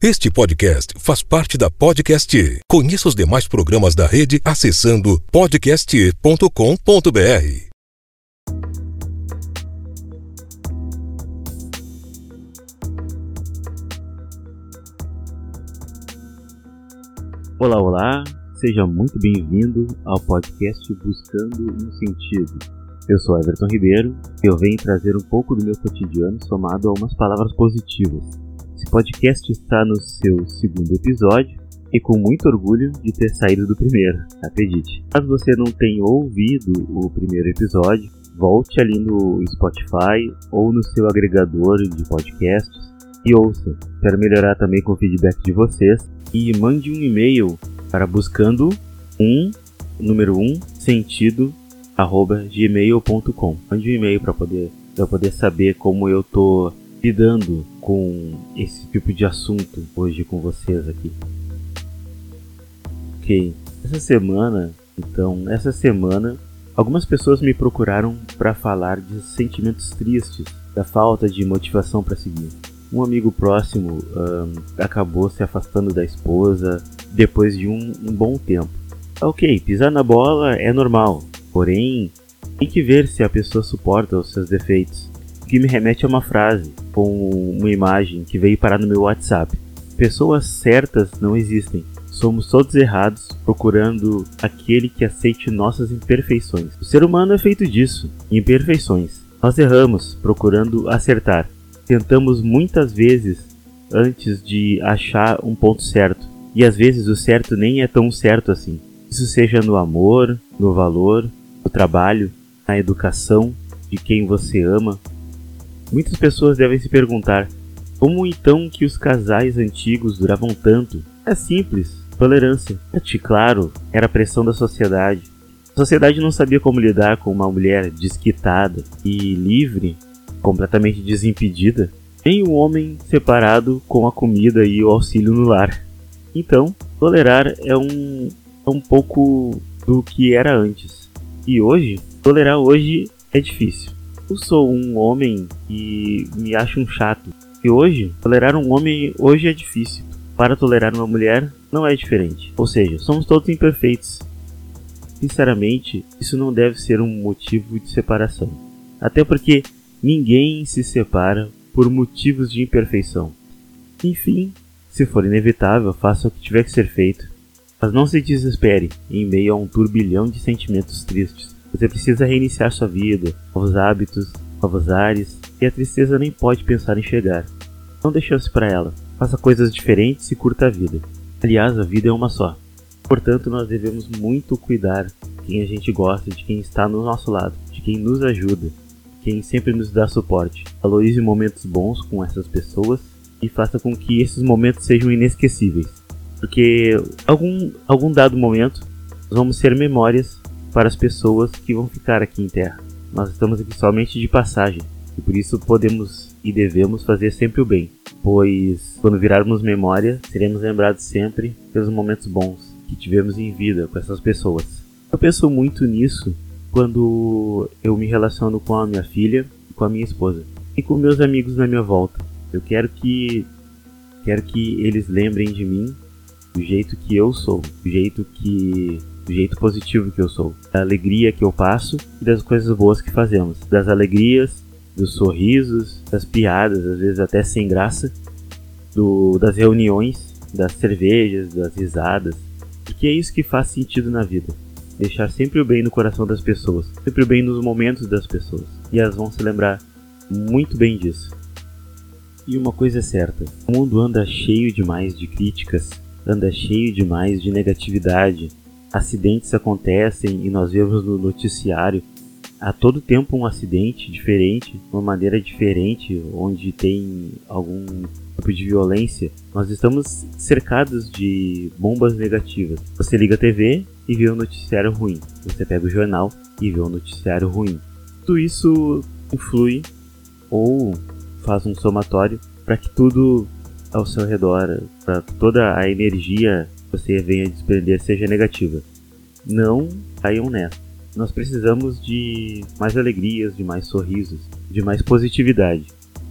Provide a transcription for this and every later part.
Este podcast faz parte da Podcast. Conheça os demais programas da rede acessando podcast.com.br. Olá, olá, seja muito bem-vindo ao podcast Buscando um Sentido. Eu sou Everton Ribeiro e eu venho trazer um pouco do meu cotidiano somado a umas palavras positivas esse podcast está no seu segundo episódio e com muito orgulho de ter saído do primeiro, acredite. Caso você não tenha ouvido o primeiro episódio, volte ali no Spotify ou no seu agregador de podcasts e ouça. Quero melhorar também com o feedback de vocês e mande um e-mail para buscando um número um sentido arroba gmail.com. Mande um e-mail para poder poder saber como eu tô lidando com esse tipo de assunto hoje com vocês aqui. Ok, essa semana, então, essa semana, algumas pessoas me procuraram para falar de sentimentos tristes, da falta de motivação para seguir. Um amigo próximo um, acabou se afastando da esposa depois de um, um bom tempo. Ok, pisar na bola é normal, porém tem que ver se a pessoa suporta os seus defeitos que me remete a uma frase com uma imagem que veio parar no meu WhatsApp. Pessoas certas não existem. Somos todos errados, procurando aquele que aceite nossas imperfeições. O ser humano é feito disso, imperfeições. Nós erramos, procurando acertar. Tentamos muitas vezes antes de achar um ponto certo, e às vezes o certo nem é tão certo assim. Isso seja no amor, no valor, no trabalho, na educação de quem você ama, Muitas pessoas devem se perguntar: como então que os casais antigos duravam tanto? É simples, tolerância. É claro, era a pressão da sociedade. A sociedade não sabia como lidar com uma mulher desquitada e livre, completamente desimpedida, nem um homem separado com a comida e o auxílio no lar. Então, tolerar é um, é um pouco do que era antes. E hoje, tolerar hoje é difícil. Eu sou um homem e me acho um chato. E hoje, tolerar um homem hoje é difícil. Para tolerar uma mulher, não é diferente. Ou seja, somos todos imperfeitos. Sinceramente, isso não deve ser um motivo de separação. Até porque ninguém se separa por motivos de imperfeição. Enfim, se for inevitável, faça o que tiver que ser feito. Mas não se desespere em meio a um turbilhão de sentimentos tristes. Você precisa reiniciar sua vida, novos hábitos, novos ares, e a tristeza nem pode pensar em chegar. Não dê chance para ela. Faça coisas diferentes e curta a vida. Aliás, a vida é uma só. Portanto, nós devemos muito cuidar de quem a gente gosta, de quem está no nosso lado, de quem nos ajuda, de quem sempre nos dá suporte. Valorize momentos bons com essas pessoas e faça com que esses momentos sejam inesquecíveis. Porque algum, algum dado momento vamos ser memórias para as pessoas que vão ficar aqui em terra. Nós estamos aqui somente de passagem e por isso podemos e devemos fazer sempre o bem, pois quando virarmos memória, seremos lembrados sempre pelos momentos bons que tivemos em vida com essas pessoas. Eu penso muito nisso quando eu me relaciono com a minha filha com a minha esposa e com meus amigos na minha volta. Eu quero que quero que eles lembrem de mim do jeito que eu sou, do jeito que do jeito positivo que eu sou, da alegria que eu passo e das coisas boas que fazemos, das alegrias, dos sorrisos, das piadas, às vezes até sem graça, do, das reuniões, das cervejas, das risadas, porque é isso que faz sentido na vida. Deixar sempre o bem no coração das pessoas, sempre o bem nos momentos das pessoas, e elas vão se lembrar muito bem disso. E uma coisa é certa: o mundo anda cheio demais de críticas, anda cheio demais de negatividade, acidentes acontecem e nós vemos no noticiário a todo tempo um acidente diferente, uma maneira diferente, onde tem algum tipo de violência, nós estamos cercados de bombas negativas. Você liga a TV e vê um noticiário ruim. Você pega o jornal e vê um noticiário ruim. Tudo isso influi ou faz um somatório para que tudo ao seu redor, para toda a energia você venha desprender seja negativa. Não caiam nessa. Nós precisamos de mais alegrias, de mais sorrisos, de mais positividade.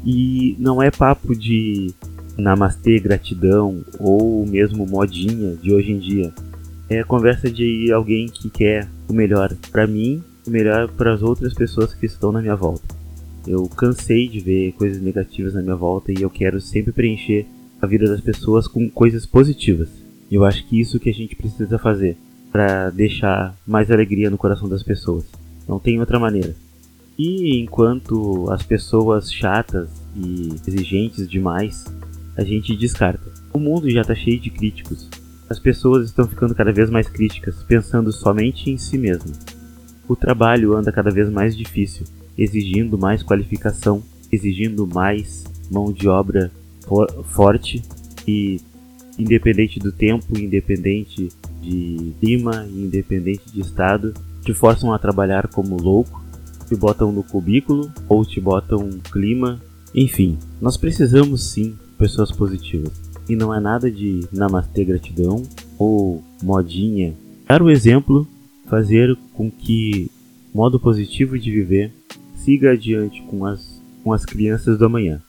E não é papo de namastê, gratidão ou mesmo modinha de hoje em dia. É conversa de alguém que quer o melhor para mim, o melhor para as outras pessoas que estão na minha volta. Eu cansei de ver coisas negativas na minha volta e eu quero sempre preencher a vida das pessoas com coisas positivas. Eu acho que isso que a gente precisa fazer para deixar mais alegria no coração das pessoas. Não tem outra maneira. E enquanto as pessoas chatas e exigentes demais, a gente descarta. O mundo já está cheio de críticos. As pessoas estão ficando cada vez mais críticas, pensando somente em si mesmo. O trabalho anda cada vez mais difícil, exigindo mais qualificação, exigindo mais mão de obra for forte e independente do tempo, independente de clima, independente de estado, te forçam a trabalhar como louco, te botam no cubículo ou te botam clima, enfim, nós precisamos sim pessoas positivas. E não é nada de namastê gratidão ou modinha. Dar o exemplo, fazer com que modo positivo de viver siga adiante com as, com as crianças do amanhã.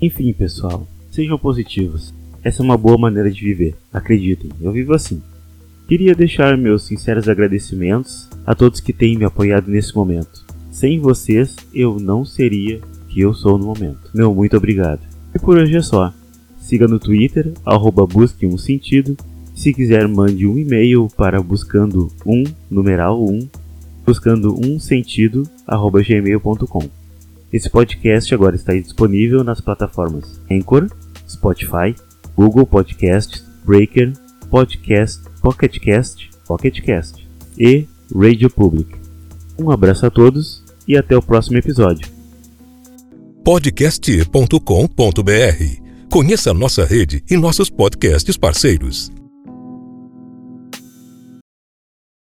Enfim, pessoal, sejam positivos. Essa é uma boa maneira de viver, acreditem, eu vivo assim. Queria deixar meus sinceros agradecimentos a todos que têm me apoiado nesse momento. Sem vocês, eu não seria o que eu sou no momento. Meu muito obrigado. E por hoje é só. Siga no Twitter, arroba busque um sentido. Se quiser, mande um e-mail para buscando um, numeral 1, buscando um sentido, arroba gmail.com. Esse podcast agora está disponível nas plataformas Anchor, Spotify, Google Podcasts, Breaker, Podcast, Pocket Cast, Pocket Cast e Radio Public. Um abraço a todos e até o próximo episódio. podcast.com.br Conheça nossa rede e nossos podcasts parceiros.